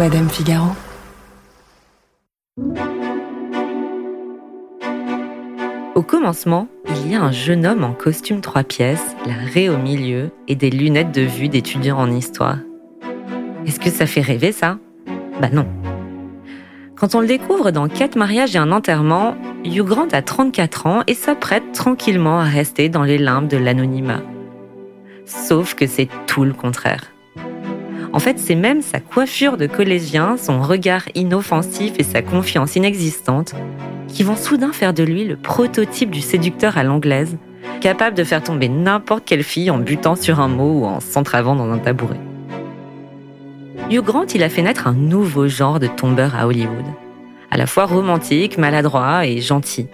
Madame Figaro. Au commencement, il y a un jeune homme en costume trois pièces, la raie au milieu et des lunettes de vue d'étudiant en histoire. Est-ce que ça fait rêver ça? Bah non. Quand on le découvre dans Quatre mariages et un enterrement, Hugh Grant a 34 ans et s'apprête tranquillement à rester dans les limbes de l'anonymat. Sauf que c'est tout le contraire. En fait, c'est même sa coiffure de collégien, son regard inoffensif et sa confiance inexistante qui vont soudain faire de lui le prototype du séducteur à l'anglaise, capable de faire tomber n'importe quelle fille en butant sur un mot ou en s'entravant dans un tabouret. Hugh Grant, il a fait naître un nouveau genre de tombeur à Hollywood, à la fois romantique, maladroit et gentil.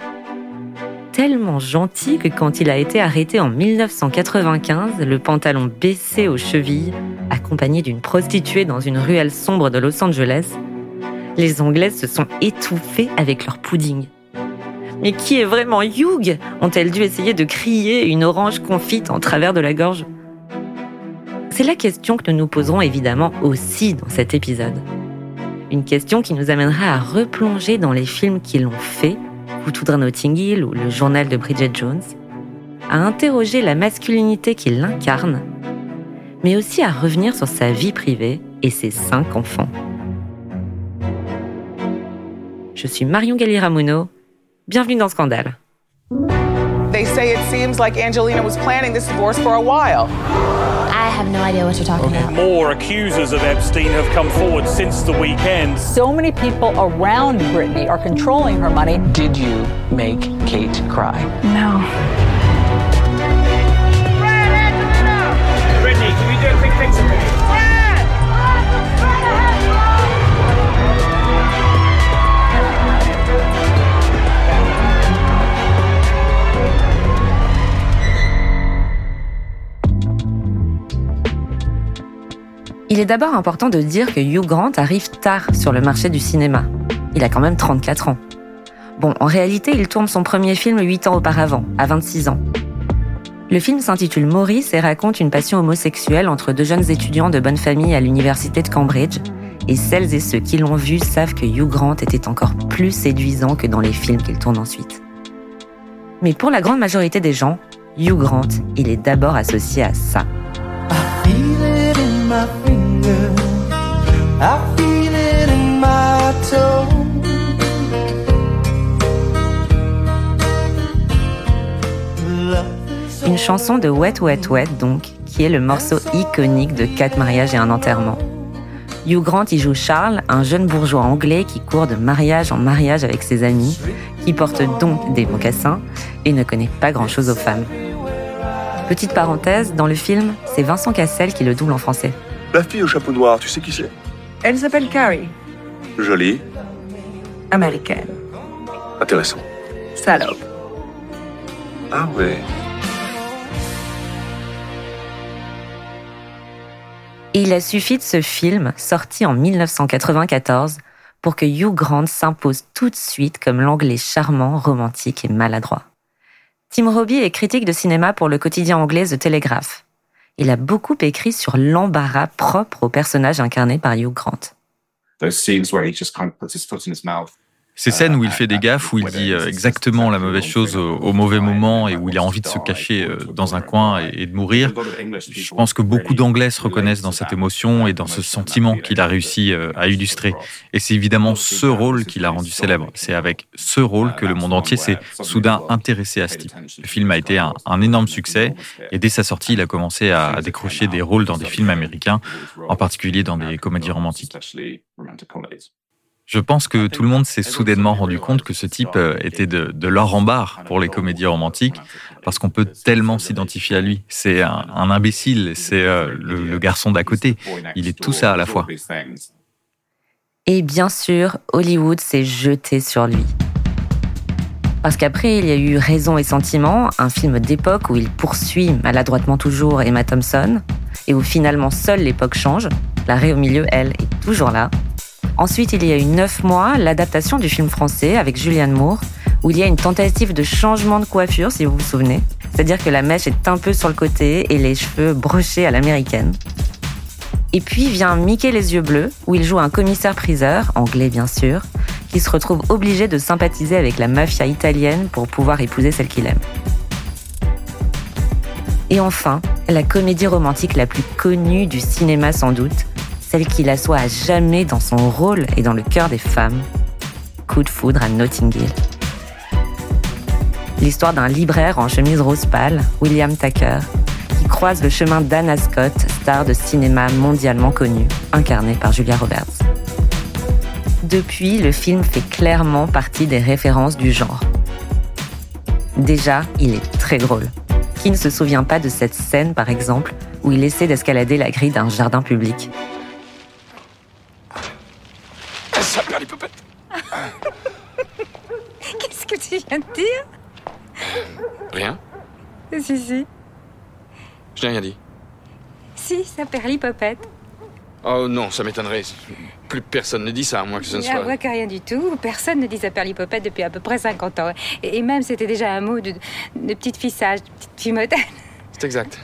Tellement gentil que quand il a été arrêté en 1995, le pantalon baissé aux chevilles, accompagné d'une prostituée dans une ruelle sombre de Los Angeles, les Anglaises se sont étouffées avec leur pudding. Mais qui est vraiment Hugh? ont-elles dû essayer de crier une orange confite en travers de la gorge? C'est la question que nous nous poserons évidemment aussi dans cet épisode. Une question qui nous amènera à replonger dans les films qui l'ont fait, Notting Hill ou Le journal de Bridget Jones, à interroger la masculinité qu'il incarne, mais aussi à revenir sur sa vie privée et ses cinq enfants. Je suis Marion Galli-Ramuno. Bienvenue dans Scandale. They say it seems like Angelina was planning this divorce for a while. I have no idea what you're talking about. More accusers of Epstein have come forward since the weekend. So many people around Britney are controlling her money. Did you make Kate cry? No. Il est d'abord important de dire que Hugh Grant arrive tard sur le marché du cinéma. Il a quand même 34 ans. Bon, en réalité, il tourne son premier film 8 ans auparavant, à 26 ans. Le film s'intitule Maurice et raconte une passion homosexuelle entre deux jeunes étudiants de bonne famille à l'université de Cambridge. Et celles et ceux qui l'ont vu savent que Hugh Grant était encore plus séduisant que dans les films qu'il tourne ensuite. Mais pour la grande majorité des gens, Hugh Grant, il est d'abord associé à ça. Une chanson de Wet Wet Wet donc, qui est le morceau iconique de Quatre mariages et un enterrement. Hugh Grant y joue Charles, un jeune bourgeois anglais qui court de mariage en mariage avec ses amis, qui porte donc des mocassins et ne connaît pas grand-chose aux femmes. Petite parenthèse, dans le film, c'est Vincent Cassel qui le double en français. La fille au chapeau noir, tu sais qui c'est? Elle s'appelle Carrie. Jolie, Américaine. intéressant. Salope. Ah ouais. Il a suffi de ce film, sorti en 1994, pour que Hugh Grant s'impose tout de suite comme l'anglais charmant, romantique et maladroit. Tim Robbie est critique de cinéma pour le quotidien anglais The Telegraph. Il a beaucoup écrit sur l'embarras propre au personnage incarné par Hugh Grant. those scenes where he just kind of puts his foot in his mouth. Ces scènes où il fait des gaffes, où il dit euh, exactement la mauvaise chose au, au mauvais moment et où il a envie de se cacher euh, dans un coin et, de mourir, je pense que beaucoup d'Anglais se reconnaissent dans cette émotion et dans ce sentiment qu'il a réussi euh, à illustrer. Et c'est évidemment ce rôle qui l'a rendu célèbre. C'est avec ce rôle que le monde entier s'est soudain intéressé à ce type. Le film a été un, énorme succès et dès sa sortie, il a commencé à décrocher des rôles dans des films américains, en particulier dans des comédies romantiques. Je pense que tout le monde s'est soudainement rendu compte que ce type euh, était de, de l'or en barre pour les comédies romantiques, parce qu'on peut tellement s'identifier à lui. C'est un, un imbécile, c'est euh, le, le garçon d'à côté. Il est tout ça à la fois. Et bien sûr, Hollywood s'est jeté sur lui. Parce qu'après, il y a eu Raison et Sentiment, un film d'époque où il poursuit maladroitement toujours Emma Thompson, et où finalement seule l'époque change. La raie au milieu, elle, est toujours là. Ensuite, il y a eu Neuf mois, l'adaptation du film français avec Julianne Moore, où il y a une tentative de changement de coiffure, si vous vous souvenez. C'est-à-dire que la mèche est un peu sur le côté et les cheveux brochés à l'américaine. Et puis vient Mickey les yeux bleus, où il joue un commissaire-priseur, anglais bien sûr, qui se retrouve obligé de sympathiser avec la mafia italienne pour pouvoir épouser celle qu'il aime. Et enfin, la comédie romantique la plus connue du cinéma sans doute, celle qui l'assoit à jamais dans son rôle et dans le cœur des femmes, Coup de foudre à Notting Hill. L'histoire d'un libraire en chemise rose pâle, William Tucker, qui croise le chemin d'Anna Scott, star de cinéma mondialement connue, incarnée par Julia Roberts. Depuis, le film fait clairement partie des références du genre. Déjà, il est très drôle. Qui ne se souvient pas de cette scène, par exemple, où il essaie d'escalader la grille d'un jardin public Ça perd les popettes. Qu'est-ce que tu viens de dire Rien Si, si. Je n'ai rien dit. Si, ça perd l'hypopète. Oh non, ça m'étonnerait. Plus personne ne dit ça, à moins que ce ne soit... moi que rien du tout. Personne ne dit ça perd l'hypopète depuis à peu près 50 ans. Et, et même, c'était déjà un mot de, de petite fille sage, de petite fille moderne. C'est exact.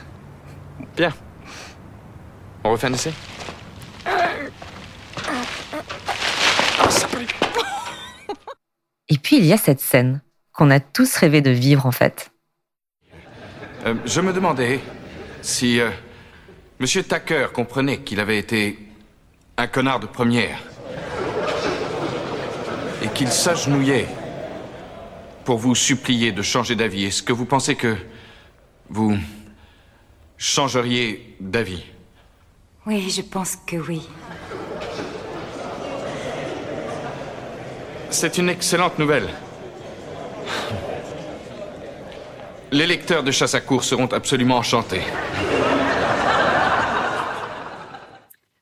Bien. On refait un essai? Puis il y a cette scène qu'on a tous rêvé de vivre en fait. Euh, je me demandais si euh, Monsieur Tucker comprenait qu'il avait été un connard de première et qu'il s'agenouillait pour vous supplier de changer d'avis. Est-ce que vous pensez que vous changeriez d'avis? Oui, je pense que oui. C'est une excellente nouvelle. Les lecteurs de chasse à course seront absolument enchantés.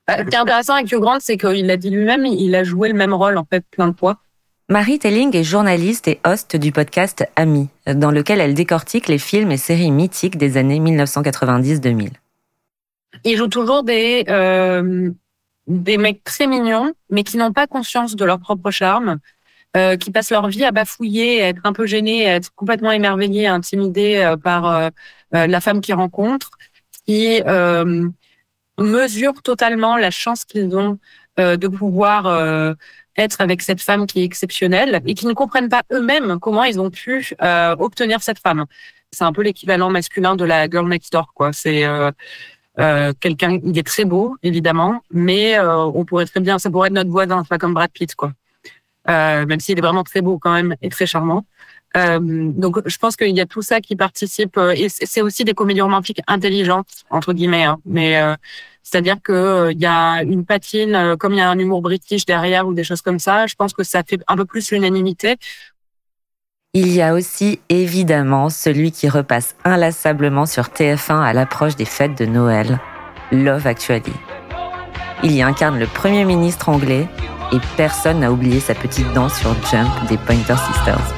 Euh, Ce qui est intéressant avec Hugh Grant, c'est qu'il l'a dit lui-même, il a joué le même rôle en fait plein de fois. Marie Telling est journaliste et host du podcast Ami, dans lequel elle décortique les films et séries mythiques des années 1990-2000. Il joue toujours des euh, des mecs très mignons, mais qui n'ont pas conscience de leur propre charme, euh, qui passent leur vie à bafouiller, à être un peu gênés, à être complètement émerveillés, intimidés euh, par euh, euh, la femme qu'ils rencontrent, qui mesurent totalement la chance qu'ils ont de pouvoir être avec cette femme qui est exceptionnelle et qui ne comprennent pas eux-mêmes comment ils ont pu euh, obtenir cette femme. C'est un peu l'équivalent masculin de la girl next door, quoi. C'est euh, euh, quelqu'un, il est très beau, évidemment, mais on pourrait très bien, ça pourrait être notre voisin, pas comme Brad Pitt, quoi. Euh, même s'il est vraiment très beau quand même et très charmant. Euh, donc, je pense qu'il y a tout ça qui participe, euh, et c'est aussi des comédies romantiques intelligentes entre guillemets. Hein, mais euh, c'est-à-dire que il y a une patine, comme il y a un humour british derrière ou des choses comme ça. Je pense que ça fait un peu plus l'unanimité. Il y a aussi évidemment celui qui repasse inlassablement sur TF1 à l'approche des fêtes de Noël, Love Actually. Il y incarne le Premier ministre anglais et personne n'a oublié sa petite danse sur Jump des Pointer Sisters.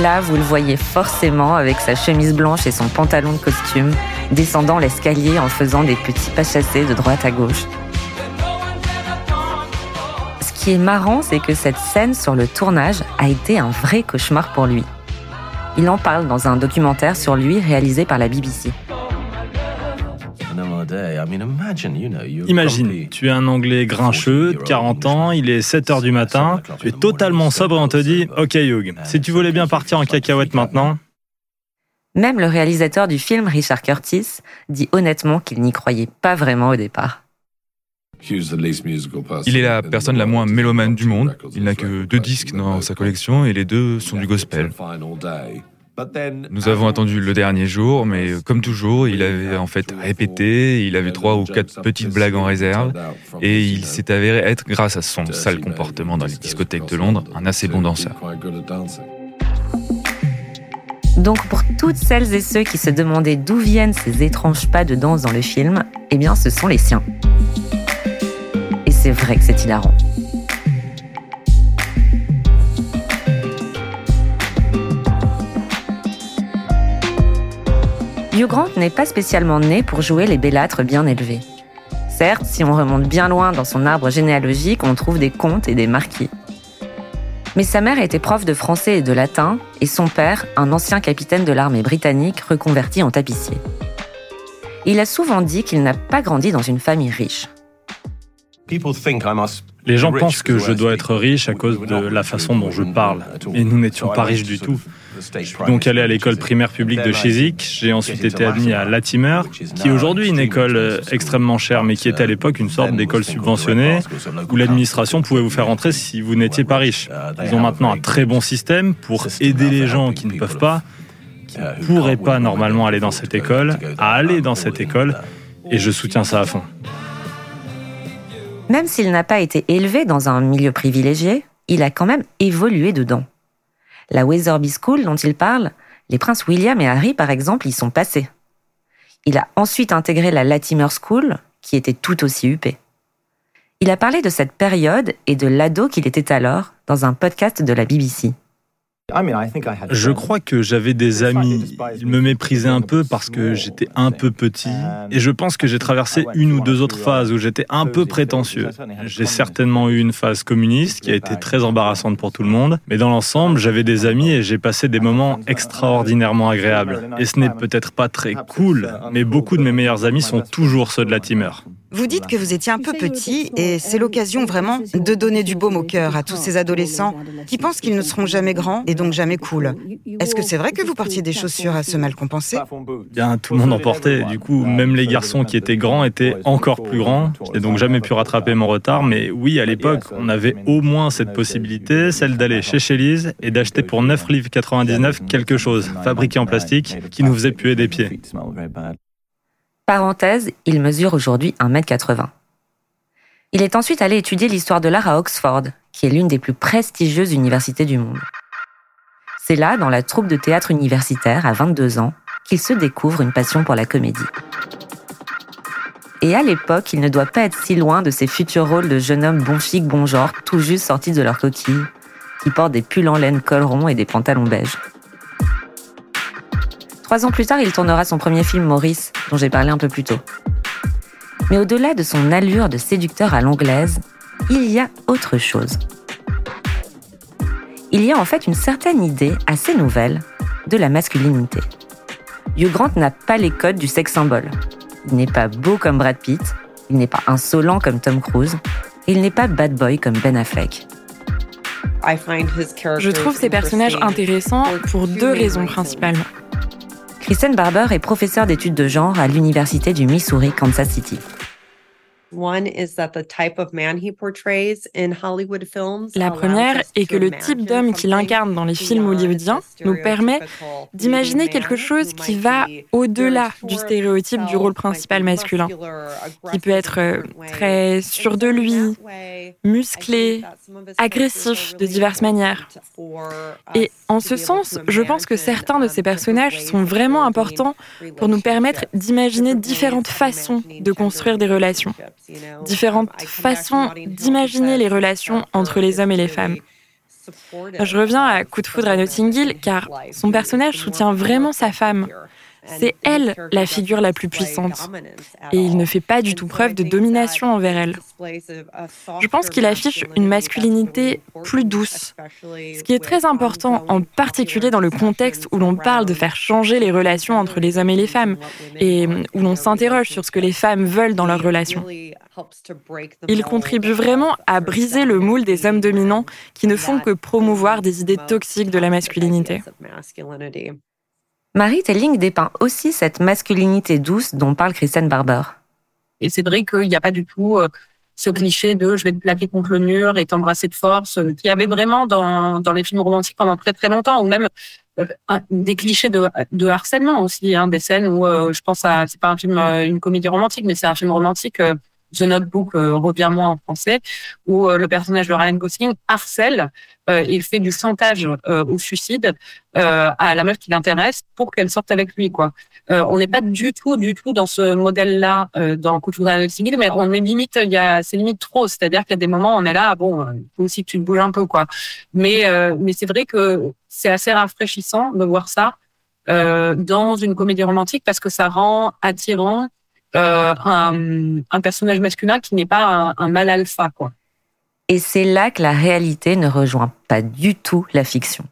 Là, vous le voyez forcément avec sa chemise blanche et son pantalon de costume, descendant l'escalier en faisant des petits pas chassés de droite à gauche. Ce qui est marrant, c'est que cette scène sur le tournage a été un vrai cauchemar pour lui. Il en parle dans un documentaire sur lui réalisé par la BBC. Imagine, tu es un Anglais grincheux, de 40 ans, il est 7 heures du matin, tu es totalement sobre et on te dit Ok Hugh, si tu voulais bien partir en cacahuète maintenant. Même le réalisateur du film, Richard Curtis, dit honnêtement qu'il n'y croyait pas vraiment au départ. Il est la personne la moins mélomane du monde. Il n'a que deux disques dans sa collection et les deux sont du gospel. Nous avons attendu le dernier jour, mais comme toujours, il avait en fait répété, il avait trois ou quatre petites blagues en réserve, et il s'est avéré être, grâce à son sale comportement dans les discothèques de Londres, un assez bon danseur. Donc pour toutes celles et ceux qui se demandaient d'où viennent ces étranges pas de danse dans le film, eh bien ce sont les siens. C'est vrai que c'est hilarant. Hugh Grant n'est pas spécialement né pour jouer les bellâtres bien élevés. Certes, si on remonte bien loin dans son arbre généalogique, on trouve des comtes et des marquis. Mais sa mère était prof de français et de latin, et son père, un ancien capitaine de l'armée britannique reconverti en tapissier. Il a souvent dit qu'il n'a pas grandi dans une famille riche. Les gens pensent que je dois être riche à cause de la façon dont je parle. Et nous n'étions pas riches du tout. Je suis donc allé à l'école primaire publique de Chiswick. J'ai ensuite été admis à Latimer, qui est aujourd'hui une école euh, extrêmement chère, mais qui était à l'époque une sorte d'école subventionnée, où l'administration pouvait vous faire entrer si vous n'étiez pas riche. Ils ont maintenant un très bon système pour aider les gens qui ne peuvent pas, qui ne pourraient pas normalement aller dans cette école, à aller dans cette école, et je soutiens ça à fond. Même s'il n'a pas été élevé dans un milieu privilégié, il a quand même évolué dedans. La Weatherby School dont il parle, les princes William et Harry par exemple y sont passés. Il a ensuite intégré la Latimer School, qui était tout aussi huppée. Il a parlé de cette période et de l'ado qu'il était alors dans un podcast de la BBC. Je crois que j'avais des amis. Ils me méprisaient un peu parce que j'étais un peu petit. Et je pense que j'ai traversé une ou deux autres phases où j'étais un peu prétentieux. J'ai certainement eu une phase communiste qui a été très embarrassante pour tout le monde. Mais dans l'ensemble, j'avais des amis et j'ai passé des moments extraordinairement agréables. Et ce n'est peut-être pas très cool, mais beaucoup de mes meilleurs amis sont toujours ceux de la Timer. Vous dites que vous étiez un peu petit et c'est l'occasion vraiment de donner du baume au cœur à tous ces adolescents qui pensent qu'ils ne seront jamais grands et donc jamais cool. Est-ce que c'est vrai que vous portiez des chaussures à se mal compenser Bien, tout le monde en portait. Du coup, même les garçons qui étaient grands étaient encore plus grands. Je n'ai donc jamais pu rattraper mon retard, mais oui, à l'époque, on avait au moins cette possibilité, celle d'aller chez Chélise et d'acheter pour 9 livres 99 quelque chose fabriqué en plastique qui nous faisait puer des pieds. Parenthèse, il mesure aujourd'hui 1m80. Il est ensuite allé étudier l'histoire de l'art à Oxford, qui est l'une des plus prestigieuses universités du monde. C'est là, dans la troupe de théâtre universitaire, à 22 ans, qu'il se découvre une passion pour la comédie. Et à l'époque, il ne doit pas être si loin de ses futurs rôles de jeune homme bon chic, bon genre, tout juste sortis de leur coquille, qui portent des pulls en laine col rond et des pantalons beiges. Trois ans plus tard, il tournera son premier film Maurice, dont j'ai parlé un peu plus tôt. Mais au-delà de son allure de séducteur à l'anglaise, il y a autre chose. Il y a en fait une certaine idée assez nouvelle de la masculinité. Hugh Grant n'a pas les codes du sex symbole. Il n'est pas beau comme Brad Pitt, il n'est pas insolent comme Tom Cruise, et il n'est pas bad boy comme Ben Affleck. Je trouve ces personnages intéressants pour deux raisons principalement. Kristen Barber est professeure d'études de genre à l'Université du Missouri, Kansas City. La première est que le type d'homme qu'il incarne dans les films hollywoodiens nous permet d'imaginer quelque chose qui va au-delà du stéréotype du rôle principal masculin, qui peut être euh, très sûr de lui, musclé, agressif de diverses manières. Et en ce sens, je pense que certains de ces personnages sont vraiment importants pour nous permettre d'imaginer différentes façons de construire des relations différentes façons d'imaginer les relations entre les hommes et les femmes. Je reviens à Coup de foudre à Notting Hill car son personnage soutient vraiment sa femme. C'est elle la figure la plus puissante. Et il ne fait pas du tout preuve de domination envers elle. Je pense qu'il affiche une masculinité plus douce, ce qui est très important, en particulier dans le contexte où l'on parle de faire changer les relations entre les hommes et les femmes, et où l'on s'interroge sur ce que les femmes veulent dans leurs relations. Il contribue vraiment à briser le moule des hommes dominants qui ne font que promouvoir des idées toxiques de la masculinité. Marie Telling dépeint aussi cette masculinité douce dont parle Kristen Barber. Et c'est vrai qu'il n'y a pas du tout euh, ce cliché de je vais te plaquer contre le mur et t'embrasser de force, euh, qui y avait vraiment dans, les films romantiques pendant très très longtemps, ou même euh, des clichés de, de harcèlement aussi, hein, des scènes où je pense à, c'est pas un film, une comédie romantique, mais c'est un film romantique The Notebook euh, revient moins en français, où euh, le personnage de Ryan Gosling harcèle, euh, il fait du chantage au suicide à la meuf qui l'intéresse pour qu'elle sorte avec lui. quoi. on n'est pas du tout, du tout dans ce modèle-là dans de foudre mais on est limite, il y a, c'est limite trop. C'est-à-dire qu'il y a des moments, on est là, bon, il faut aussi que tu te bouges un peu, quoi. Mais, mais c'est vrai que c'est assez rafraîchissant de voir ça dans une comédie romantique parce que ça rend attirant euh, un, un, personnage masculin qui n'est pas un, un mal alpha, quoi. Et c'est là que la réalité ne rejoint pas du tout la fiction.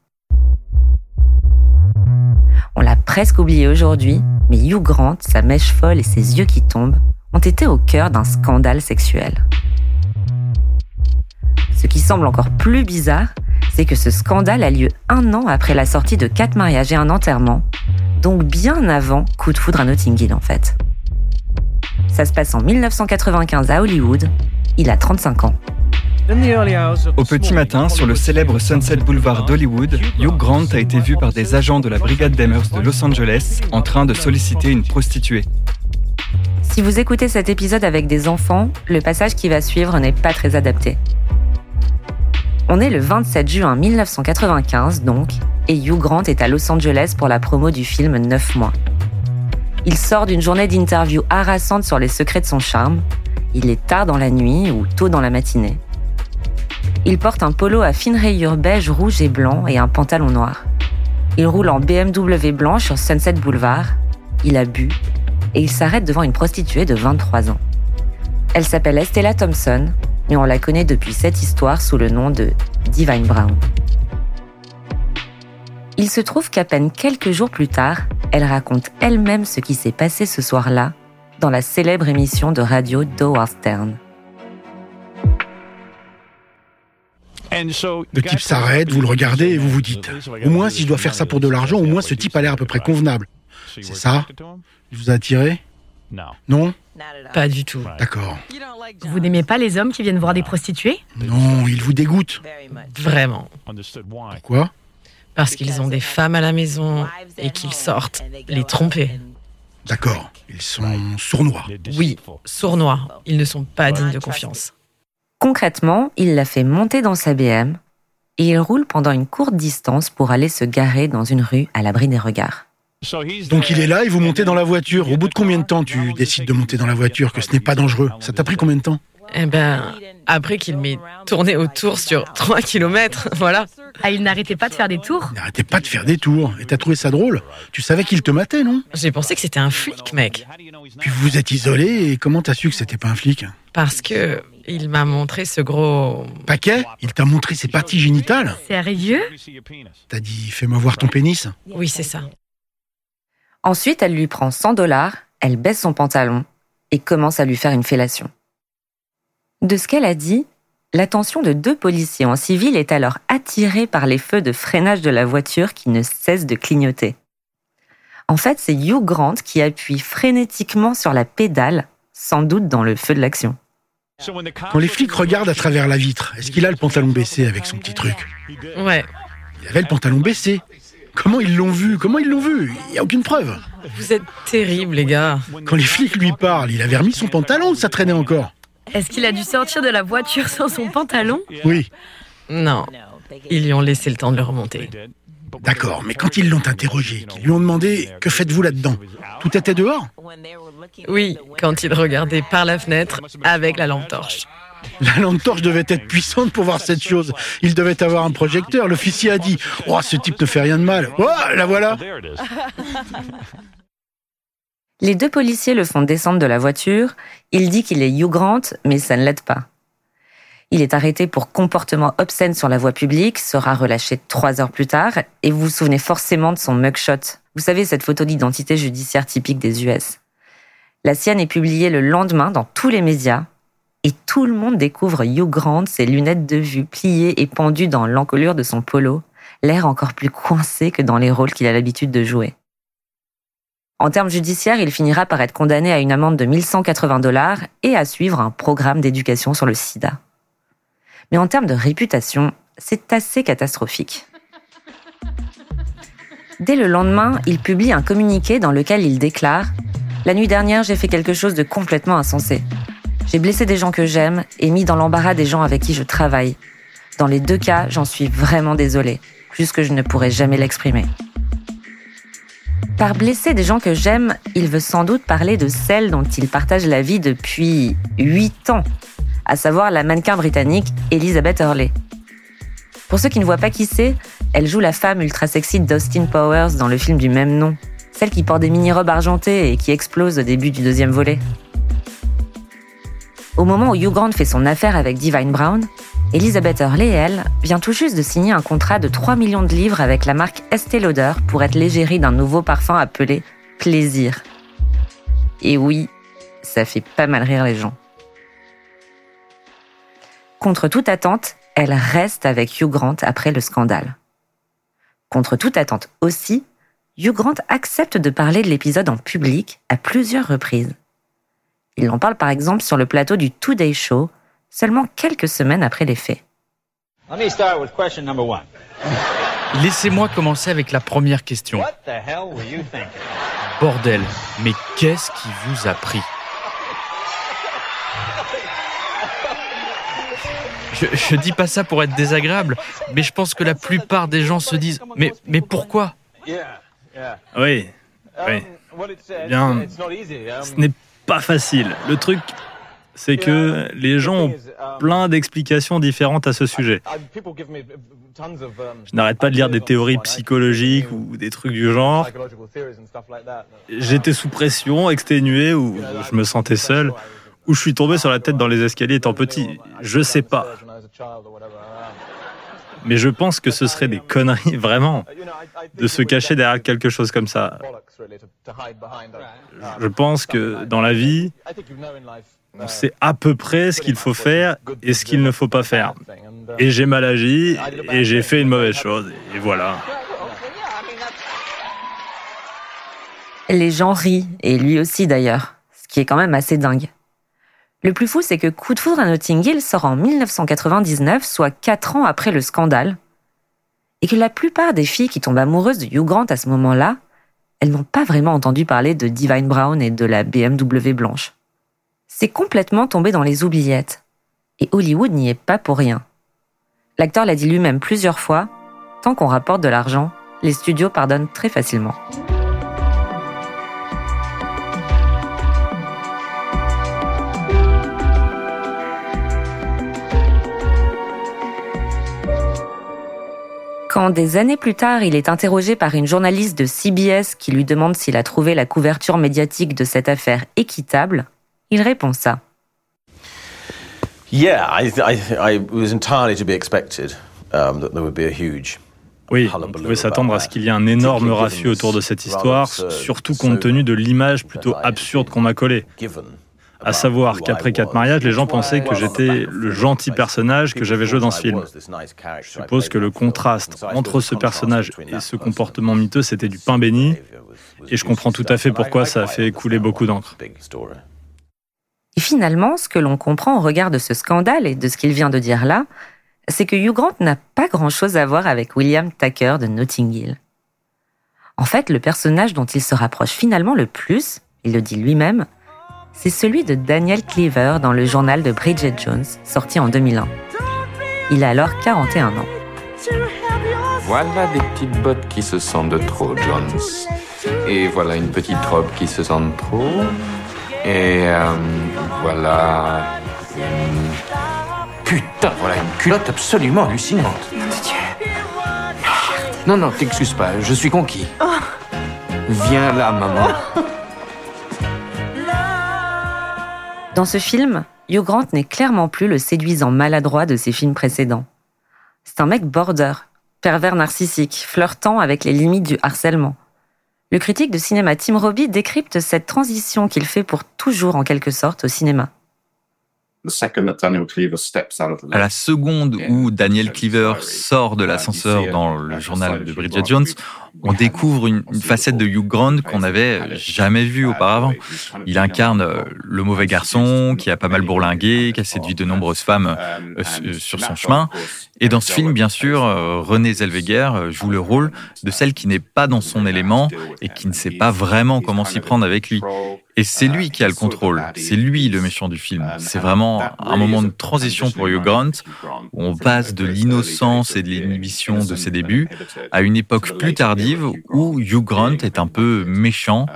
On l'a presque oublié aujourd'hui, mais Hugh Grant, sa mèche folle et ses yeux qui tombent ont été au cœur d'un scandale sexuel. Ce qui semble encore plus bizarre, c'est que ce scandale a lieu un an après la sortie de Quatre mariages et un enterrement, donc bien avant Coup de foudre à Notting Hill en fait. Ça se passe en 1995 à Hollywood, il a 35 ans. Au petit matin, sur le célèbre Sunset Boulevard d'Hollywood, Hugh Grant a été vu par des agents de la brigade d'Amherst de Los Angeles en train de solliciter une prostituée. Si vous écoutez cet épisode avec des enfants, le passage qui va suivre n'est pas très adapté. On est le 27 juin 1995 donc, et Hugh Grant est à Los Angeles pour la promo du film 9 mois. Il sort d'une journée d'interview harassante sur les secrets de son charme. Il est tard dans la nuit ou tôt dans la matinée. Il porte un polo à fine rayures beige, rouge et blanc et un pantalon noir. Il roule en BMW blanc sur Sunset Boulevard. Il a bu et il s'arrête devant une prostituée de 23 ans. Elle s'appelle Estella Thompson, mais on la connaît depuis cette histoire sous le nom de Divine Brown. Il se trouve qu'à peine quelques jours plus tard, elle raconte elle-même ce qui s'est passé ce soir-là dans la célèbre émission de radio d'Howard Stern. Le type s'arrête, vous le regardez et vous vous dites Au moins, si je dois faire ça pour de l'argent, au moins ce type a l'air à peu près convenable. C'est ça Il vous a attiré Non Pas du tout. D'accord. Vous n'aimez pas les hommes qui viennent voir des prostituées? Non, il vous dégoûte. Vraiment. Pourquoi? Parce qu'ils ont des femmes à la maison et qu'ils sortent les tromper. D'accord. Ils sont sournois. Oui, sournois. Ils ne sont pas dignes de confiance. Concrètement, il la fait monter dans sa BM et il roule pendant une courte distance pour aller se garer dans une rue à l'abri des regards. Donc il est là et vous montez dans la voiture. Au bout de combien de temps tu décides de monter dans la voiture, que ce n'est pas dangereux? Ça t'a pris combien de temps? Eh ben, après qu'il m'ait tourné autour sur 3 km, voilà. Ah, il n'arrêtait pas de faire des tours N'arrêtait pas de faire des tours. Et t'as trouvé ça drôle Tu savais qu'il te matait, non J'ai pensé que c'était un flic, mec. Puis vous vous êtes isolé et comment t'as su que c'était pas un flic Parce que il m'a montré ce gros... Paquet Il t'a montré ses parties génitales Sérieux T'as dit fais-moi voir ton pénis Oui, c'est ça. Ensuite, elle lui prend 100 dollars, elle baisse son pantalon et commence à lui faire une fellation. De ce qu'elle a dit, l'attention de deux policiers en civil est alors attirée par les feux de freinage de la voiture qui ne cessent de clignoter. En fait, c'est Hugh Grant qui appuie frénétiquement sur la pédale, sans doute dans le feu de l'action. Quand les flics regardent à travers la vitre, est-ce qu'il a le pantalon baissé avec son petit truc? Ouais. Il avait le pantalon baissé. Comment ils l'ont vu? Comment ils l'ont vu? Il n'y a aucune preuve. Vous êtes terribles, les gars. Quand les flics lui parlent, il avait remis son pantalon ou ça traînait encore? Est-ce qu'il a dû sortir de la voiture sans son pantalon Oui. Non. Ils lui ont laissé le temps de le remonter. D'accord, mais quand ils l'ont interrogé, qu'ils lui ont demandé Que faites-vous là-dedans? Tout était dehors? Oui, quand il regardait par la fenêtre avec la lampe torche. La lampe torche devait être puissante pour voir cette chose. Il devait avoir un projecteur. L'officier a dit Oh, ce type ne fait rien de mal. Oh, la voilà Les deux policiers le font descendre de la voiture. Il dit qu'il est Hugh Grant, mais ça ne l'aide pas. Il est arrêté pour comportement obscène sur la voie publique, sera relâché trois heures plus tard, et vous vous souvenez forcément de son mugshot. Vous savez, cette photo d'identité judiciaire typique des US. La sienne est publiée le lendemain dans tous les médias, et tout le monde découvre Hugh Grant, ses lunettes de vue pliées et pendues dans l'encolure de son polo, l'air encore plus coincé que dans les rôles qu'il a l'habitude de jouer. En termes judiciaires, il finira par être condamné à une amende de 1180 dollars et à suivre un programme d'éducation sur le sida. Mais en termes de réputation, c'est assez catastrophique. Dès le lendemain, il publie un communiqué dans lequel il déclare ⁇ La nuit dernière, j'ai fait quelque chose de complètement insensé. J'ai blessé des gens que j'aime et mis dans l'embarras des gens avec qui je travaille. Dans les deux cas, j'en suis vraiment désolé, plus que je ne pourrai jamais l'exprimer. Par blesser des gens que j'aime, il veut sans doute parler de celle dont il partage la vie depuis 8 ans, à savoir la mannequin britannique Elizabeth Hurley. Pour ceux qui ne voient pas qui c'est, elle joue la femme ultra sexy d'Austin Powers dans le film du même nom. Celle qui porte des mini-robes argentées et qui explose au début du deuxième volet. Au moment où Hugh Grant fait son affaire avec Divine Brown, Elizabeth Hurley, elle, vient tout juste de signer un contrat de 3 millions de livres avec la marque Estée Lauder pour être l'égérie d'un nouveau parfum appelé Plaisir. Et oui, ça fait pas mal rire les gens. Contre toute attente, elle reste avec Hugh Grant après le scandale. Contre toute attente aussi, Hugh Grant accepte de parler de l'épisode en public à plusieurs reprises. Il en parle par exemple sur le plateau du Today Show, seulement quelques semaines après les faits. Laissez-moi commencer avec la première question. Bordel, mais qu'est-ce qui vous a pris? Je, je dis pas ça pour être désagréable, mais je pense que la plupart des gens se disent Mais, mais pourquoi? Oui, oui. Eh Bien, ce n'est pas facile. Le truc, c'est que les gens ont plein d'explications différentes à ce sujet. Je n'arrête pas de lire des théories psychologiques ou des trucs du genre. J'étais sous pression, exténué, ou je me sentais seul, ou je suis tombé sur la tête dans les escaliers étant petit. Je sais pas. Mais je pense que ce serait des conneries, vraiment, de se cacher derrière quelque chose comme ça. Je pense que dans la vie, on sait à peu près ce qu'il faut faire et ce qu'il ne faut pas faire. Et j'ai mal agi et j'ai fait une mauvaise chose. Et voilà. Les gens rient, et lui aussi d'ailleurs, ce qui est quand même assez dingue. Le plus fou, c'est que Coup de foudre à Notting Hill sort en 1999, soit 4 ans après le scandale, et que la plupart des filles qui tombent amoureuses de Hugh Grant à ce moment-là, elles n'ont pas vraiment entendu parler de Divine Brown et de la BMW blanche. C'est complètement tombé dans les oubliettes. Et Hollywood n'y est pas pour rien. L'acteur l'a dit lui-même plusieurs fois, tant qu'on rapporte de l'argent, les studios pardonnent très facilement. Quand des années plus tard, il est interrogé par une journaliste de CBS qui lui demande s'il a trouvé la couverture médiatique de cette affaire équitable, il répond ça. Oui, on pouvait s'attendre à ce qu'il y ait un énorme raffut autour de cette histoire, surtout compte tenu de l'image plutôt absurde qu'on m'a collée. À savoir qu'après quatre mariages, les gens pensaient que j'étais le gentil personnage que j'avais joué dans ce film. Je suppose que le contraste entre ce personnage et ce comportement miteux, c'était du pain béni, et je comprends tout à fait pourquoi ça a fait couler beaucoup d'encre. Et finalement, ce que l'on comprend au regard de ce scandale et de ce qu'il vient de dire là, c'est que Hugh Grant n'a pas grand-chose à voir avec William Tucker de Notting Hill. En fait, le personnage dont il se rapproche finalement le plus, il le dit lui-même, c'est celui de Daniel Cleaver dans le journal de Bridget Jones, sorti en 2001. Il a alors 41 ans. Voilà des petites bottes qui se sentent trop, Jones. Et voilà une petite robe qui se sent trop. Et euh, voilà une... Putain, voilà une culotte absolument hallucinante. Non, non, t'excuses pas, je suis conquis. Viens là, maman. Dans ce film, Hugh Grant n'est clairement plus le séduisant maladroit de ses films précédents. C'est un mec border, pervers narcissique, flirtant avec les limites du harcèlement. Le critique de cinéma Tim Robbie décrypte cette transition qu'il fait pour toujours en quelque sorte au cinéma. À la seconde où Daniel Cleaver sort de l'ascenseur dans le journal de Bridget Jones, on découvre une, facette de Hugh Grant qu'on n'avait jamais vue auparavant. Il incarne euh, le mauvais garçon qui a pas mal bourlingué, qui a séduit de nombreuses femmes euh, euh, sur son chemin. Et dans ce film, bien sûr, Renée Zellweger joue le rôle de celle qui n'est pas dans son élément et qui ne sait pas vraiment comment s'y prendre avec lui. Et c'est lui qui a le contrôle, c'est lui le méchant du film. C'est vraiment un moment de transition pour Hugh Grant, où on passe de l'innocence et de l'inhibition de ses débuts à une époque plus tardive où Hugh Grant est un peu méchant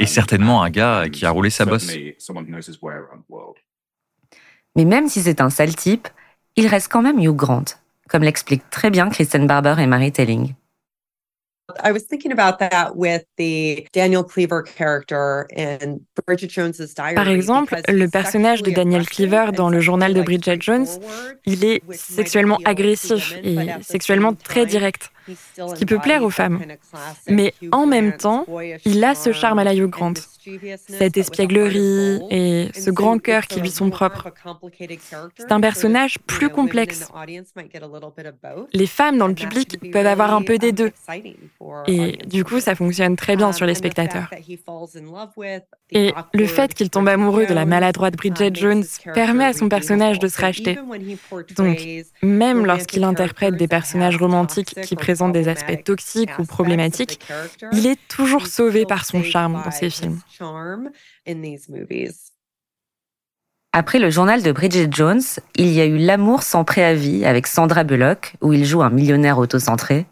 et certainement un gars qui a roulé sa bosse. Mais même si c'est un sale type, il reste quand même Hugh Grant, comme l'expliquent très bien Kristen Barber et Mary Telling. I was thinking about that with the Daniel Cleaver character in Bridget Jones's Diary. Par exemple, le personnage de Daniel Cleaver dans le journal de Bridget Jones, il est sexuellement agressif et sexuellement très direct, ce qui peut plaire aux femmes. Mais en même temps, il a ce charme à la Hugh Grant, cette espièglerie et ce grand cœur qui lui sont propres. C'est un personnage plus complexe. Les femmes dans le public peuvent avoir un peu des deux. Et du coup, ça fonctionne très bien sur les spectateurs. Et le fait qu'il tombe amoureux de la maladroite Bridget Jones permet à son personnage de se racheter. Donc, même lorsqu'il interprète des personnages romantiques qui présentent des aspects toxiques ou problématiques, il est toujours sauvé par son charme dans ses films. Après le journal de Bridget Jones, il y a eu L'amour sans préavis avec Sandra Bullock, où il joue un millionnaire autocentré,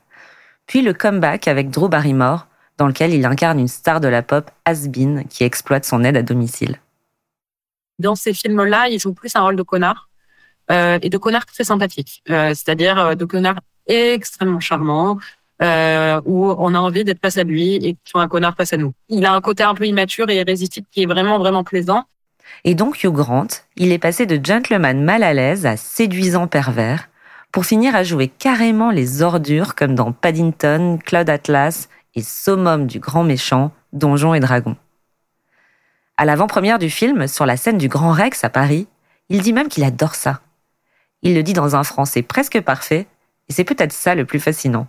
puis le comeback avec Drew Barrymore, dans lequel il incarne une star de la pop has-been qui exploite son aide à domicile. Dans ces films-là, il joue plus un rôle de connard, euh, et de connard très sympathique, euh, c'est-à-dire euh, de connard extrêmement charmant, euh, où on a envie d'être face à lui et qu'il soit un connard face à nous. Il a un côté un peu immature et irrésistible qui est vraiment, vraiment plaisant. Et donc Hugh Grant, il est passé de gentleman mal à l'aise à séduisant pervers, pour finir à jouer carrément les ordures comme dans Paddington, Cloud Atlas et Summum du grand méchant, Donjons et Dragons. À l'avant-première du film, sur la scène du Grand Rex à Paris, il dit même qu'il adore ça. Il le dit dans un français presque parfait, et c'est peut-être ça le plus fascinant.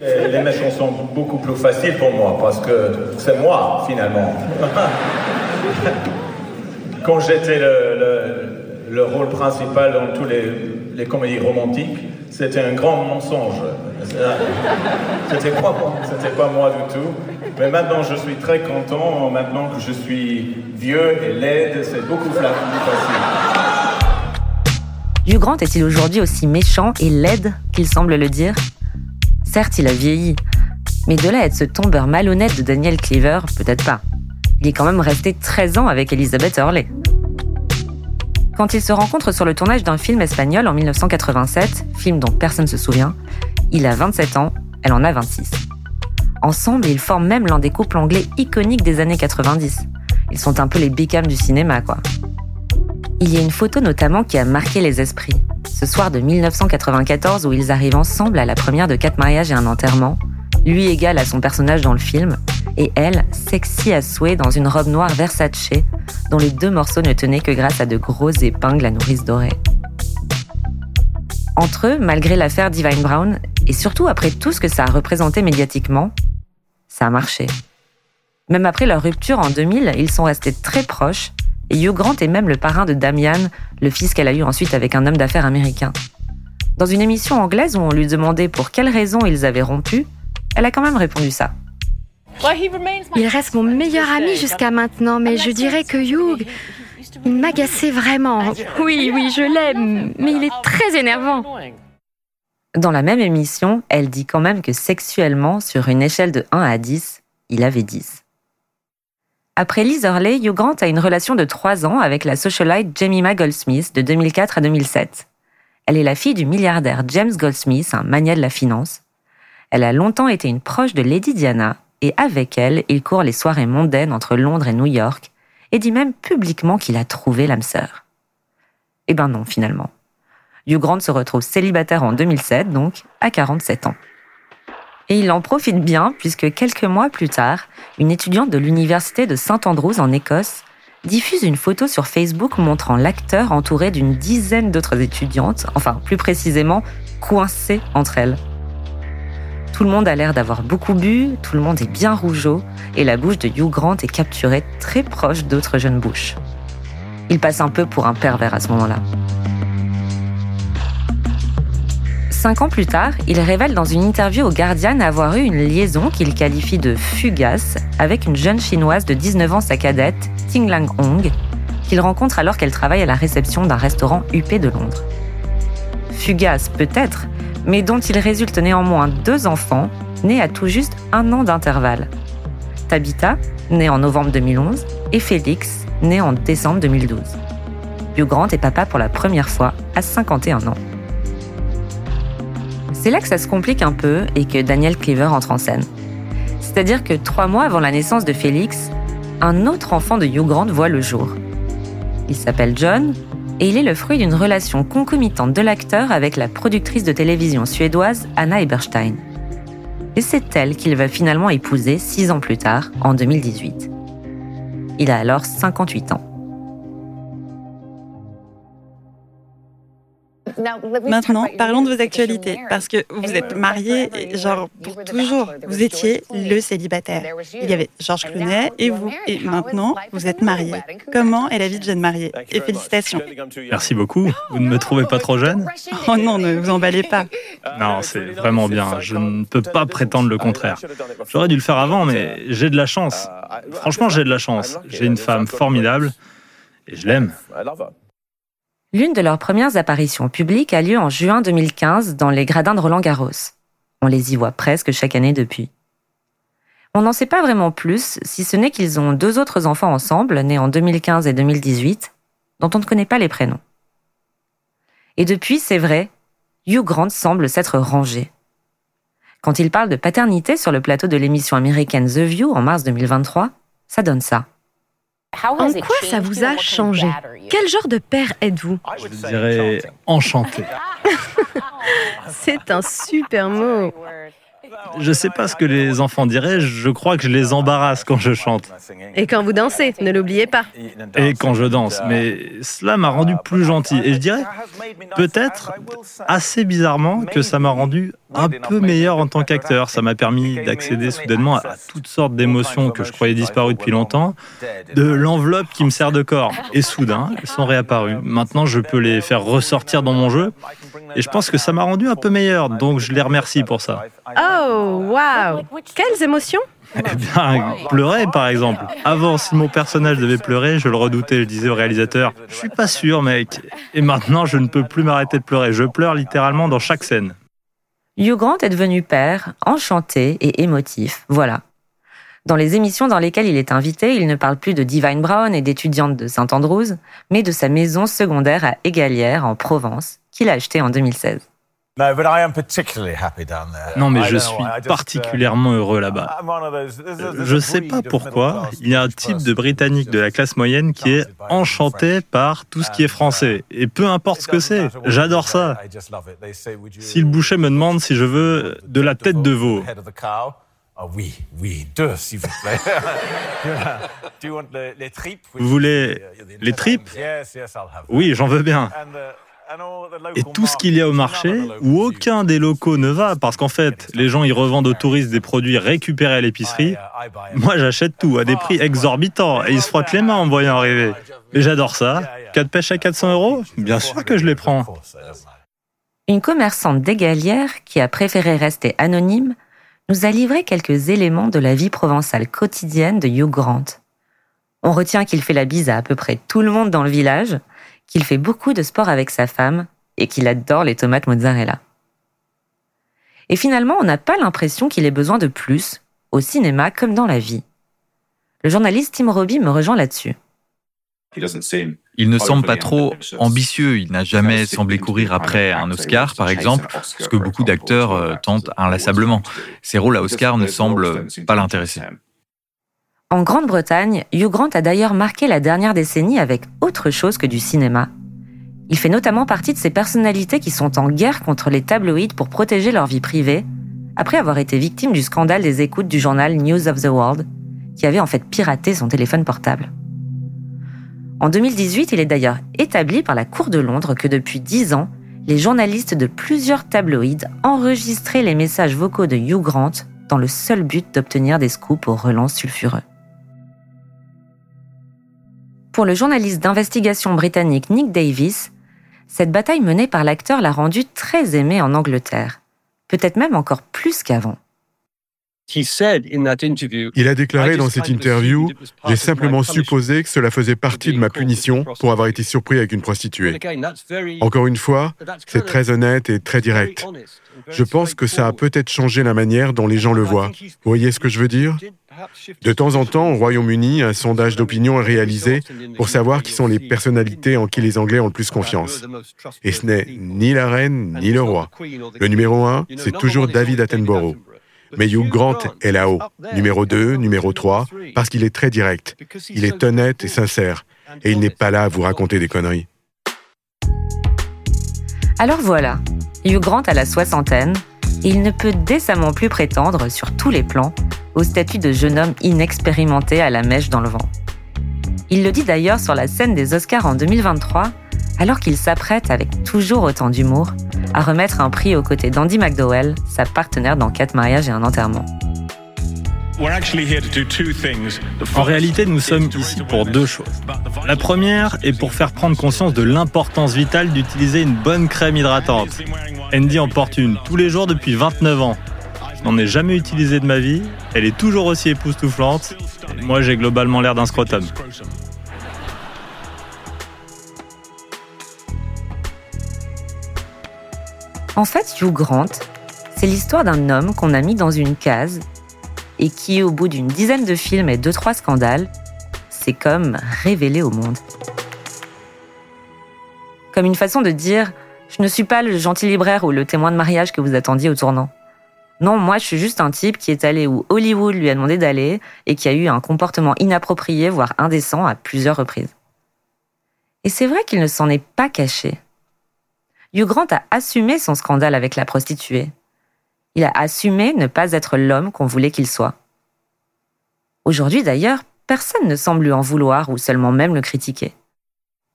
Les méchants sont beaucoup plus faciles pour moi parce que c'est moi finalement. Quand j'étais le, le, rôle principal dans tous les, les comédies romantiques, c'était un grand mensonge. C'était pas, c'était pas moi du tout. Mais maintenant, je suis très content. Maintenant que je suis vieux et laide, c'est beaucoup plus facile. Hugh Grant est-il aujourd'hui aussi méchant et laide qu'il semble le dire? Certes, il a vieilli, mais de là à être ce tombeur malhonnête de Daniel Cleaver, peut-être pas. Il est quand même resté 13 ans avec Elizabeth Hurley. Quand ils se rencontrent sur le tournage d'un film espagnol en 1987, film dont personne ne se souvient, il a 27 ans, elle en a 26. Ensemble, ils forment même l'un des couples anglais iconiques des années 90. Ils sont un peu les Beckham du cinéma, quoi. Il y a une photo notamment qui a marqué les esprits. Ce soir de 1994 où ils arrivent ensemble à la première de quatre mariages et un enterrement, lui égal à son personnage dans le film, et elle, sexy à souhait dans une robe noire Versace, dont les deux morceaux ne tenaient que grâce à de grosses épingles à nourrice dorée. Entre eux, malgré l'affaire Divine Brown, et surtout après tout ce que ça a représenté médiatiquement, ça a marché. Même après leur rupture en 2000, ils sont restés très proches, et Hugh Grant est même le parrain de Damian, le fils qu'elle a eu ensuite avec un homme d'affaires américain. Dans une émission anglaise où on lui demandait pour quelles raisons ils avaient rompu, elle a quand même répondu ça. Il reste mon meilleur ami jusqu'à maintenant, mais je dirais que Hugh, il m'agaçait vraiment. Oui, oui, je l'aime, mais il est très énervant. Dans la même émission, elle dit quand même que sexuellement, sur une échelle de 1 à 10, il avait 10. Après Liz Hurley, Hugh Grant a une relation de 3 ans avec la socialite Jemima Goldsmith de 2004 à 2007. Elle est la fille du milliardaire James Goldsmith, un mania de la finance. Elle a longtemps été une proche de Lady Diana, et avec elle, il court les soirées mondaines entre Londres et New York, et dit même publiquement qu'il a trouvé l'âme sœur. Eh ben non, finalement. Hugh Grant se retrouve célibataire en 2007, donc à 47 ans. Et il en profite bien puisque quelques mois plus tard, une étudiante de l'université de St Andrews en Écosse diffuse une photo sur Facebook montrant l'acteur entouré d'une dizaine d'autres étudiantes, enfin plus précisément coincées entre elles. Tout le monde a l'air d'avoir beaucoup bu, tout le monde est bien rougeau, et la bouche de Hugh Grant est capturée très proche d'autres jeunes bouches. Il passe un peu pour un pervers à ce moment-là. Cinq ans plus tard, il révèle dans une interview au Guardian avoir eu une liaison qu'il qualifie de fugace avec une jeune chinoise de 19 ans, sa cadette, Ting Lang Hong, qu'il rencontre alors qu'elle travaille à la réception d'un restaurant huppé de Londres. Fugace peut-être, mais dont il résulte néanmoins deux enfants, nés à tout juste un an d'intervalle. Tabitha, née en novembre 2011, et Félix, né en décembre 2012. Hugh Grant est papa pour la première fois à 51 ans. C'est là que ça se complique un peu et que Daniel Cleaver entre en scène. C'est-à-dire que trois mois avant la naissance de Félix, un autre enfant de Hugh Grant voit le jour. Il s'appelle John et il est le fruit d'une relation concomitante de l'acteur avec la productrice de télévision suédoise Anna Eberstein. Et c'est elle qu'il va finalement épouser six ans plus tard, en 2018. Il a alors 58 ans. Maintenant, parlons de vos actualités, parce que vous êtes marié, genre pour toujours. Vous étiez le célibataire. Il y avait Georges Clooney et vous, et maintenant, vous êtes marié. Comment est la vie de jeune mariée Et félicitations. Merci beaucoup. Vous ne me trouvez pas trop jeune? Oh non, ne vous emballez pas. Non, c'est vraiment bien. Je ne peux pas prétendre le contraire. J'aurais dû le faire avant, mais j'ai de la chance. Franchement, j'ai de la chance. J'ai une femme formidable et je l'aime. L'une de leurs premières apparitions publiques a lieu en juin 2015 dans les gradins de Roland Garros. On les y voit presque chaque année depuis. On n'en sait pas vraiment plus, si ce n'est qu'ils ont deux autres enfants ensemble, nés en 2015 et 2018, dont on ne connaît pas les prénoms. Et depuis, c'est vrai, Hugh Grant semble s'être rangé. Quand il parle de paternité sur le plateau de l'émission américaine The View en mars 2023, ça donne ça. En quoi ça vous a changé Quel genre de père êtes-vous Je dirais enchanté. C'est un super mot. Je sais pas ce que les enfants diraient, je crois que je les embarrasse quand je chante. Et quand vous dansez, ne l'oubliez pas. Et quand je danse, mais cela m'a rendu plus gentil. Et je dirais, peut-être, assez bizarrement, que ça m'a rendu un peu meilleur en tant qu'acteur. Ça m'a permis d'accéder soudainement à toutes sortes d'émotions que je croyais disparues depuis longtemps, de l'enveloppe qui me sert de corps. Et soudain, elles sont réapparues. Maintenant, je peux les faire ressortir dans mon jeu. Et je pense que ça m'a rendu un peu meilleur, donc je les remercie pour ça. Oh, waouh Quelles émotions eh bien, pleurer par exemple. Avant, si mon personnage devait pleurer, je le redoutais, je disais au réalisateur, je suis pas sûr mec. Et maintenant, je ne peux plus m'arrêter de pleurer. Je pleure littéralement dans chaque scène. Hugh Grant est devenu père, enchanté et émotif, voilà. Dans les émissions dans lesquelles il est invité, il ne parle plus de Divine Brown et d'étudiante de Saint-Andrews, mais de sa maison secondaire à Égalière, en Provence, qu'il a achetée en 2016. Non, mais je suis particulièrement heureux là-bas. Je ne sais pas pourquoi, il y a un type de Britannique de la classe moyenne qui est enchanté par tout ce qui est français. Et peu importe ce que c'est, j'adore ça. Si le boucher me demande si je veux de la tête de veau, oui, oui, deux, s'il vous plaît. Vous voulez les tripes? Oui, j'en veux bien. Et tout ce qu'il y a au marché, où aucun des locaux ne va, parce qu'en fait, les gens y revendent aux touristes des produits récupérés à l'épicerie. Moi, j'achète tout à des prix exorbitants et ils se frottent les mains en voyant arriver. Mais j'adore ça. Quatre pêches à 400 euros Bien sûr que je les prends. Une commerçante d'égalière qui a préféré rester anonyme nous a livré quelques éléments de la vie provençale quotidienne de Hugh Grant. On retient qu'il fait la bise à à peu près tout le monde dans le village, qu'il fait beaucoup de sport avec sa femme et qu'il adore les tomates mozzarella. Et finalement, on n'a pas l'impression qu'il ait besoin de plus, au cinéma comme dans la vie. Le journaliste Tim Robbie me rejoint là-dessus. Il ne semble pas trop ambitieux. Il n'a jamais semblé courir après un Oscar, par exemple, ce que beaucoup d'acteurs euh, tentent inlassablement. Ses rôles à Oscar ne semblent pas l'intéresser. En Grande-Bretagne, Hugh Grant a d'ailleurs marqué la dernière décennie avec autre chose que du cinéma. Il fait notamment partie de ces personnalités qui sont en guerre contre les tabloïds pour protéger leur vie privée, après avoir été victime du scandale des écoutes du journal News of the World, qui avait en fait piraté son téléphone portable. En 2018, il est d'ailleurs établi par la Cour de Londres que depuis dix ans, les journalistes de plusieurs tabloïds enregistraient les messages vocaux de Hugh Grant dans le seul but d'obtenir des scoops aux relances sulfureux. Pour le journaliste d'investigation britannique Nick Davis, cette bataille menée par l'acteur l'a rendu très aimé en Angleterre, peut-être même encore plus qu'avant. Il a déclaré dans cette interview J'ai simplement supposé que cela faisait partie de ma punition pour avoir été surpris avec une prostituée. Encore une fois, c'est très honnête et très direct. Je pense que ça a peut-être changé la manière dont les gens le voient. Vous voyez ce que je veux dire? De temps en temps, au Royaume-Uni, un sondage d'opinion est réalisé pour savoir qui sont les personnalités en qui les Anglais ont le plus confiance. Et ce n'est ni la reine ni le roi. Le numéro un, c'est toujours David Attenborough. Mais Hugh Grant est là-haut, numéro 2, numéro 3, parce qu'il est très direct, il est honnête et sincère, et il n'est pas là à vous raconter des conneries. Alors voilà, Hugh Grant a la soixantaine, il ne peut décemment plus prétendre, sur tous les plans, au statut de jeune homme inexpérimenté à la mèche dans le vent. Il le dit d'ailleurs sur la scène des Oscars en 2023, alors qu'il s'apprête, avec toujours autant d'humour, à remettre un prix aux côtés d'Andy McDowell, sa partenaire dans Quatre mariages et un enterrement. En réalité, nous sommes ici pour deux choses. La première est pour faire prendre conscience de l'importance vitale d'utiliser une bonne crème hydratante. Andy en porte une tous les jours depuis 29 ans. Je n'en ai jamais utilisé de ma vie, elle est toujours aussi époustouflante, moi j'ai globalement l'air d'un scrotum. En fait, Hugh Grant, c'est l'histoire d'un homme qu'on a mis dans une case et qui, au bout d'une dizaine de films et deux, trois scandales, s'est comme révélé au monde. Comme une façon de dire Je ne suis pas le gentil libraire ou le témoin de mariage que vous attendiez au tournant. Non, moi je suis juste un type qui est allé où Hollywood lui a demandé d'aller et qui a eu un comportement inapproprié, voire indécent à plusieurs reprises. Et c'est vrai qu'il ne s'en est pas caché. Hugh Grant a assumé son scandale avec la prostituée. Il a assumé ne pas être l'homme qu'on voulait qu'il soit. Aujourd'hui d'ailleurs, personne ne semble lui en vouloir ou seulement même le critiquer.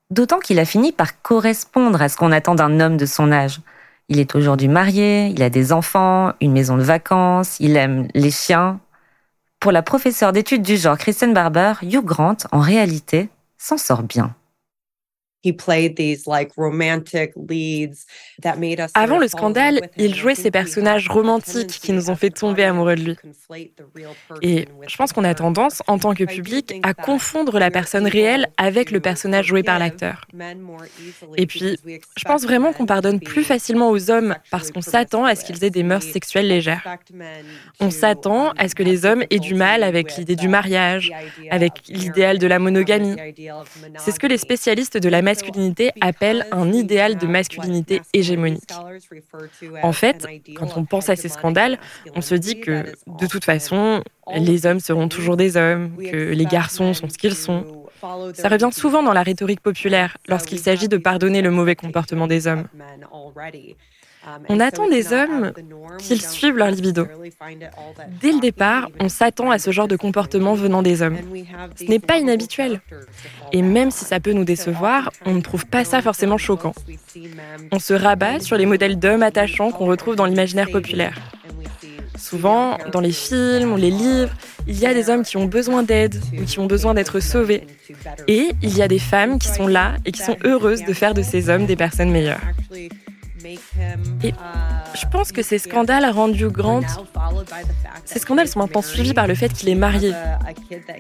D'autant qu'il a fini par correspondre à ce qu'on attend d'un homme de son âge. Il est aujourd'hui marié, il a des enfants, une maison de vacances, il aime les chiens. Pour la professeure d'études du genre Kristen Barber, Hugh Grant, en réalité, s'en sort bien. Avant le scandale, il jouait ces personnages romantiques qui nous ont fait tomber amoureux de lui. Et je pense qu'on a tendance, en tant que public, à confondre la personne réelle avec le personnage joué par l'acteur. Et puis, je pense vraiment qu'on pardonne plus facilement aux hommes parce qu'on s'attend à ce qu'ils aient des mœurs sexuelles légères. On s'attend à ce que les hommes aient du mal avec l'idée du mariage, avec l'idéal de la monogamie. C'est ce que les spécialistes de la masculinité appelle un idéal de masculinité hégémonique. En fait, quand on pense à ces scandales, on se dit que de toute façon, les hommes seront toujours des hommes, que les garçons sont ce qu'ils sont. Ça revient souvent dans la rhétorique populaire lorsqu'il s'agit de pardonner le mauvais comportement des hommes. On attend des hommes qu'ils suivent leur libido. Dès le départ, on s'attend à ce genre de comportement venant des hommes. Ce n'est pas inhabituel. Et même si ça peut nous décevoir, on ne trouve pas ça forcément choquant. On se rabat sur les modèles d'hommes attachants qu'on retrouve dans l'imaginaire populaire. Souvent, dans les films ou les livres, il y a des hommes qui ont besoin d'aide ou qui ont besoin d'être sauvés. Et il y a des femmes qui sont là et qui sont heureuses de faire de ces hommes des personnes meilleures. Et je pense que ces scandales rendus Grant, ces scandales sont maintenant suivis par le fait qu'il est marié.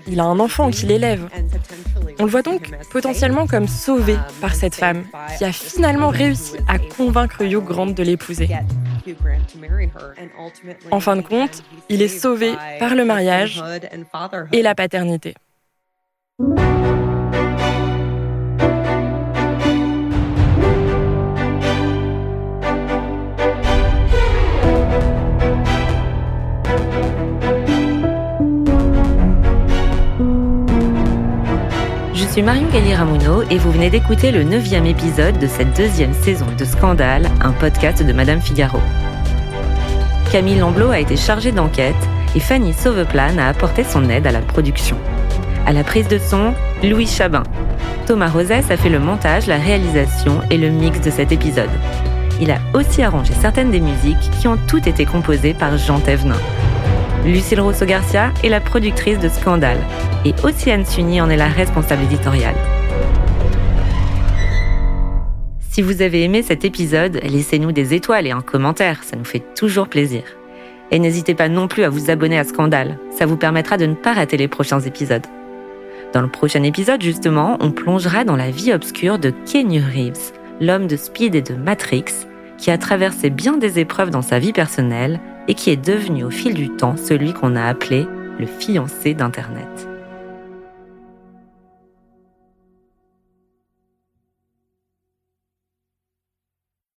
Il a un enfant qu'il élève. On le voit donc potentiellement comme sauvé par cette femme qui a finalement réussi à convaincre Hugh Grant de l'épouser. En fin de compte, il est sauvé par le mariage et la paternité. Suis Marion Galli-Ramuno et vous venez d'écouter le neuvième épisode de cette deuxième saison de Scandale, un podcast de Madame Figaro. Camille Lamblot a été chargée d'enquête et Fanny Sauveplan a apporté son aide à la production. À la prise de son, Louis Chabin. Thomas Rosès a fait le montage, la réalisation et le mix de cet épisode. Il a aussi arrangé certaines des musiques qui ont toutes été composées par Jean Thévenin. Lucille Rosso-Garcia est la productrice de Scandale et Océane Sunny en est la responsable éditoriale. Si vous avez aimé cet épisode, laissez-nous des étoiles et un commentaire, ça nous fait toujours plaisir. Et n'hésitez pas non plus à vous abonner à Scandale, ça vous permettra de ne pas rater les prochains épisodes. Dans le prochain épisode, justement, on plongera dans la vie obscure de Keanu Reeves, l'homme de Speed et de Matrix, qui a traversé bien des épreuves dans sa vie personnelle et qui est devenu au fil du temps celui qu'on a appelé le fiancé d'Internet.